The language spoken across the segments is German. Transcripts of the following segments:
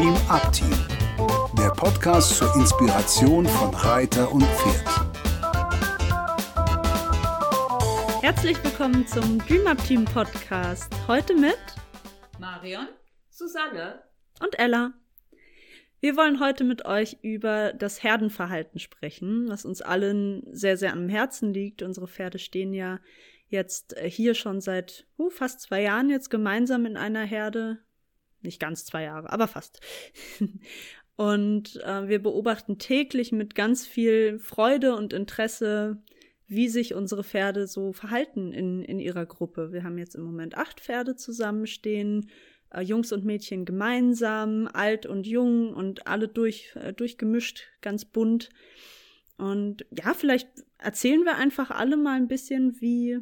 Dream Up Team, der Podcast zur Inspiration von Reiter und Pferd. Herzlich willkommen zum Dream Up Team Podcast. Heute mit Marion, Susanne und Ella. Wir wollen heute mit euch über das Herdenverhalten sprechen, was uns allen sehr, sehr am Herzen liegt. Unsere Pferde stehen ja jetzt äh, hier schon seit uh, fast zwei Jahren jetzt gemeinsam in einer Herde. Nicht ganz zwei Jahre, aber fast. und äh, wir beobachten täglich mit ganz viel Freude und Interesse, wie sich unsere Pferde so verhalten in, in ihrer Gruppe. Wir haben jetzt im Moment acht Pferde zusammenstehen, äh, Jungs und Mädchen gemeinsam, alt und jung und alle durch, äh, durchgemischt, ganz bunt. Und ja, vielleicht erzählen wir einfach alle mal ein bisschen, wie,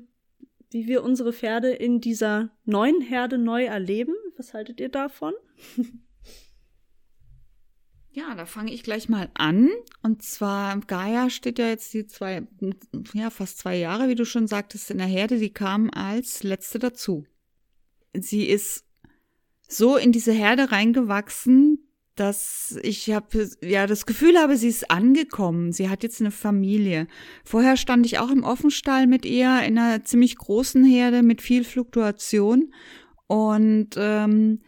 wie wir unsere Pferde in dieser neuen Herde neu erleben. Was haltet ihr davon? Ja, da fange ich gleich mal an. Und zwar, Gaia steht ja jetzt die zwei, ja, fast zwei Jahre, wie du schon sagtest, in der Herde. Die kam als letzte dazu. Sie ist so in diese Herde reingewachsen, dass ich habe ja das Gefühl habe, sie ist angekommen. Sie hat jetzt eine Familie. Vorher stand ich auch im Offenstall mit ihr in einer ziemlich großen Herde mit viel Fluktuation und ähm,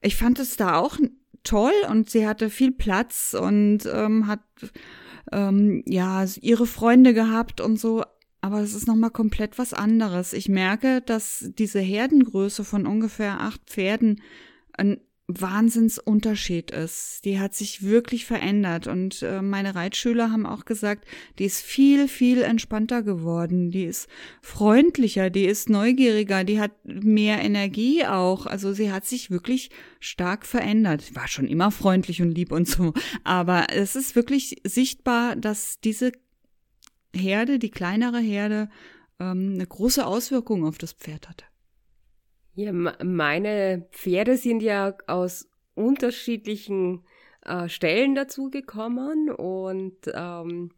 ich fand es da auch toll und sie hatte viel Platz und ähm, hat ähm, ja ihre Freunde gehabt und so. Aber es ist nochmal komplett was anderes. Ich merke, dass diese Herdengröße von ungefähr acht Pferden ein Wahnsinnsunterschied ist. Die hat sich wirklich verändert und äh, meine Reitschüler haben auch gesagt, die ist viel, viel entspannter geworden, die ist freundlicher, die ist neugieriger, die hat mehr Energie auch. Also sie hat sich wirklich stark verändert. War schon immer freundlich und lieb und so, aber es ist wirklich sichtbar, dass diese Herde, die kleinere Herde, ähm, eine große Auswirkung auf das Pferd hatte. Ja, meine Pferde sind ja aus unterschiedlichen äh, Stellen dazugekommen und ähm,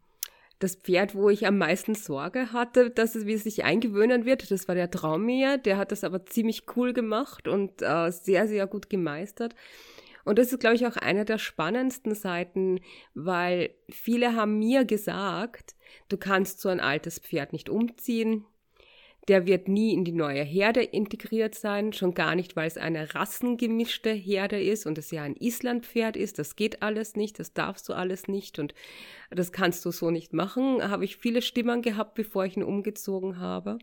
das Pferd, wo ich am meisten Sorge hatte, dass es sich eingewöhnen wird, das war der Traumier. Der hat das aber ziemlich cool gemacht und äh, sehr, sehr gut gemeistert. Und das ist, glaube ich, auch eine der spannendsten Seiten, weil viele haben mir gesagt, du kannst so ein altes Pferd nicht umziehen, der wird nie in die neue Herde integriert sein, schon gar nicht, weil es eine rassengemischte Herde ist und es ja ein Islandpferd ist. Das geht alles nicht, das darfst du alles nicht und das kannst du so nicht machen. Habe ich viele Stimmen gehabt, bevor ich ihn umgezogen habe.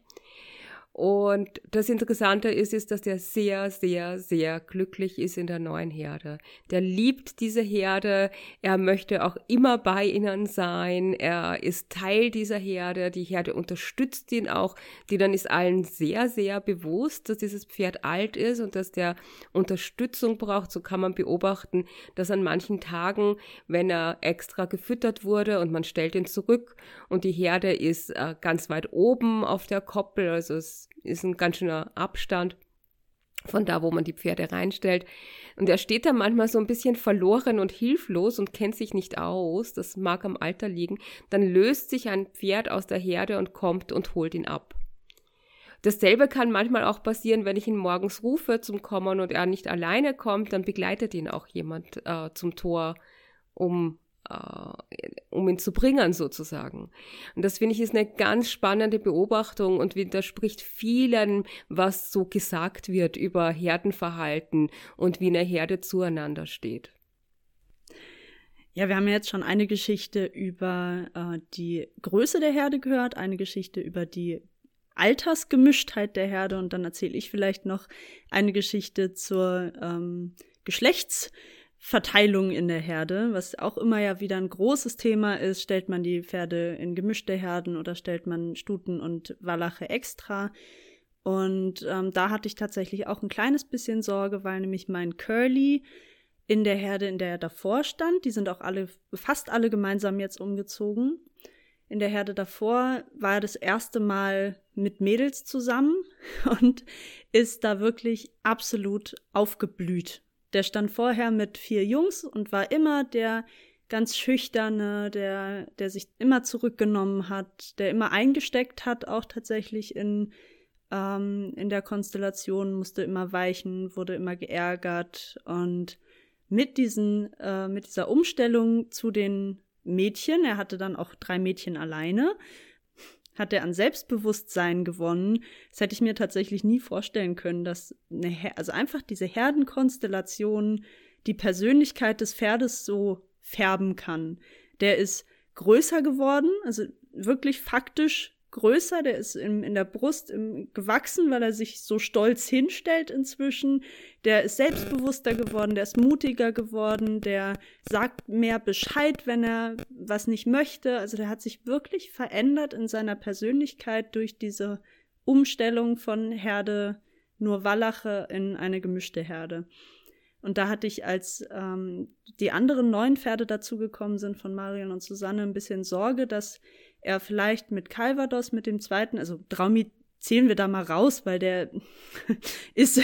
Und das Interessante ist, ist, dass der sehr, sehr, sehr glücklich ist in der neuen Herde. Der liebt diese Herde. Er möchte auch immer bei ihnen sein. Er ist Teil dieser Herde. Die Herde unterstützt ihn auch. Die dann ist allen sehr, sehr bewusst, dass dieses Pferd alt ist und dass der Unterstützung braucht. So kann man beobachten, dass an manchen Tagen, wenn er extra gefüttert wurde und man stellt ihn zurück und die Herde ist äh, ganz weit oben auf der Koppel, also es ist ein ganz schöner Abstand von da, wo man die Pferde reinstellt. Und er steht da manchmal so ein bisschen verloren und hilflos und kennt sich nicht aus. Das mag am Alter liegen. Dann löst sich ein Pferd aus der Herde und kommt und holt ihn ab. Dasselbe kann manchmal auch passieren, wenn ich ihn morgens rufe zum Kommen und er nicht alleine kommt, dann begleitet ihn auch jemand äh, zum Tor, um um ihn zu bringen sozusagen. Und das finde ich ist eine ganz spannende Beobachtung und widerspricht vielen, was so gesagt wird über Herdenverhalten und wie eine Herde zueinander steht. Ja, wir haben jetzt schon eine Geschichte über äh, die Größe der Herde gehört, eine Geschichte über die Altersgemischtheit der Herde und dann erzähle ich vielleicht noch eine Geschichte zur ähm, Geschlechts- Verteilung in der Herde, was auch immer ja wieder ein großes Thema ist. Stellt man die Pferde in gemischte Herden oder stellt man Stuten und Wallache extra? Und ähm, da hatte ich tatsächlich auch ein kleines bisschen Sorge, weil nämlich mein Curly in der Herde, in der er davor stand, die sind auch alle, fast alle gemeinsam jetzt umgezogen. In der Herde davor war er das erste Mal mit Mädels zusammen und ist da wirklich absolut aufgeblüht der stand vorher mit vier Jungs und war immer der ganz schüchterne, der, der sich immer zurückgenommen hat, der immer eingesteckt hat, auch tatsächlich in, ähm, in der Konstellation, musste immer weichen, wurde immer geärgert und mit diesen, äh, mit dieser Umstellung zu den Mädchen, er hatte dann auch drei Mädchen alleine, hat er an Selbstbewusstsein gewonnen. Das hätte ich mir tatsächlich nie vorstellen können, dass eine, Her also einfach diese Herdenkonstellation die Persönlichkeit des Pferdes so färben kann. Der ist größer geworden, also wirklich faktisch größer, der ist in, in der Brust im, gewachsen, weil er sich so stolz hinstellt inzwischen. Der ist selbstbewusster geworden, der ist mutiger geworden, der sagt mehr Bescheid, wenn er was nicht möchte. Also der hat sich wirklich verändert in seiner Persönlichkeit durch diese Umstellung von Herde nur Wallache in eine gemischte Herde. Und da hatte ich, als ähm, die anderen neuen Pferde dazugekommen sind von Marion und Susanne, ein bisschen Sorge, dass er vielleicht mit Calvados, mit dem zweiten, also Draumi zählen wir da mal raus, weil der ist,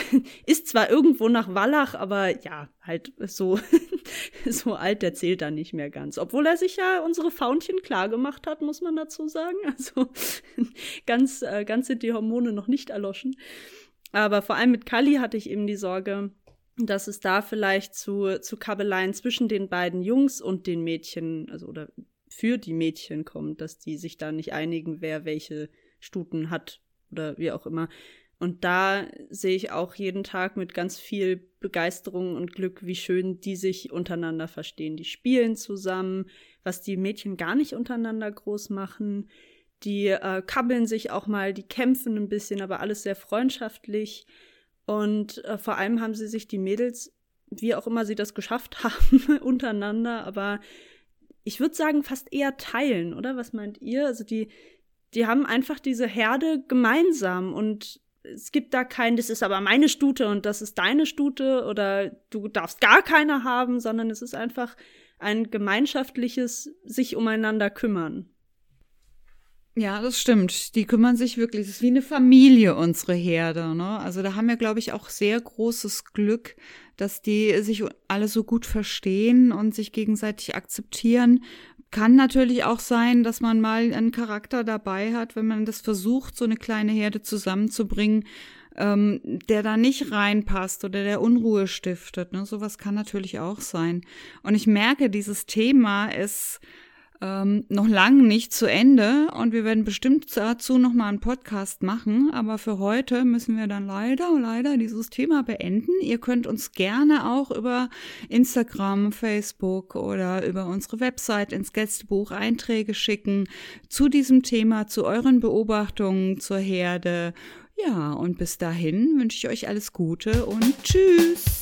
ist zwar irgendwo nach Wallach, aber ja, halt so, so alt, der zählt da nicht mehr ganz. Obwohl er sich ja unsere Faunchen klar gemacht hat, muss man dazu sagen. Also ganz, äh, ganz sind die Hormone noch nicht erloschen. Aber vor allem mit Kali hatte ich eben die Sorge, dass es da vielleicht zu, zu Kabeleien zwischen den beiden Jungs und den Mädchen, also oder für die Mädchen kommt, dass die sich da nicht einigen, wer welche Stuten hat oder wie auch immer. Und da sehe ich auch jeden Tag mit ganz viel Begeisterung und Glück, wie schön die sich untereinander verstehen. Die spielen zusammen, was die Mädchen gar nicht untereinander groß machen. Die äh, kabbeln sich auch mal, die kämpfen ein bisschen, aber alles sehr freundschaftlich. Und äh, vor allem haben sie sich die Mädels, wie auch immer sie das geschafft haben, untereinander, aber ich würde sagen, fast eher teilen, oder? Was meint ihr? Also die, die haben einfach diese Herde gemeinsam und es gibt da kein, das ist aber meine Stute und das ist deine Stute oder du darfst gar keine haben, sondern es ist einfach ein gemeinschaftliches sich umeinander kümmern. Ja, das stimmt. Die kümmern sich wirklich. Es ist wie eine Familie, unsere Herde. Ne? Also da haben wir, glaube ich, auch sehr großes Glück, dass die sich alle so gut verstehen und sich gegenseitig akzeptieren. Kann natürlich auch sein, dass man mal einen Charakter dabei hat, wenn man das versucht, so eine kleine Herde zusammenzubringen, ähm, der da nicht reinpasst oder der Unruhe stiftet. Ne? Sowas kann natürlich auch sein. Und ich merke, dieses Thema ist ähm, noch lang nicht zu Ende und wir werden bestimmt dazu noch mal einen Podcast machen, aber für heute müssen wir dann leider, leider dieses Thema beenden. Ihr könnt uns gerne auch über Instagram, Facebook oder über unsere Website ins Gästebuch Einträge schicken zu diesem Thema, zu euren Beobachtungen zur Herde. Ja, und bis dahin wünsche ich euch alles Gute und tschüss.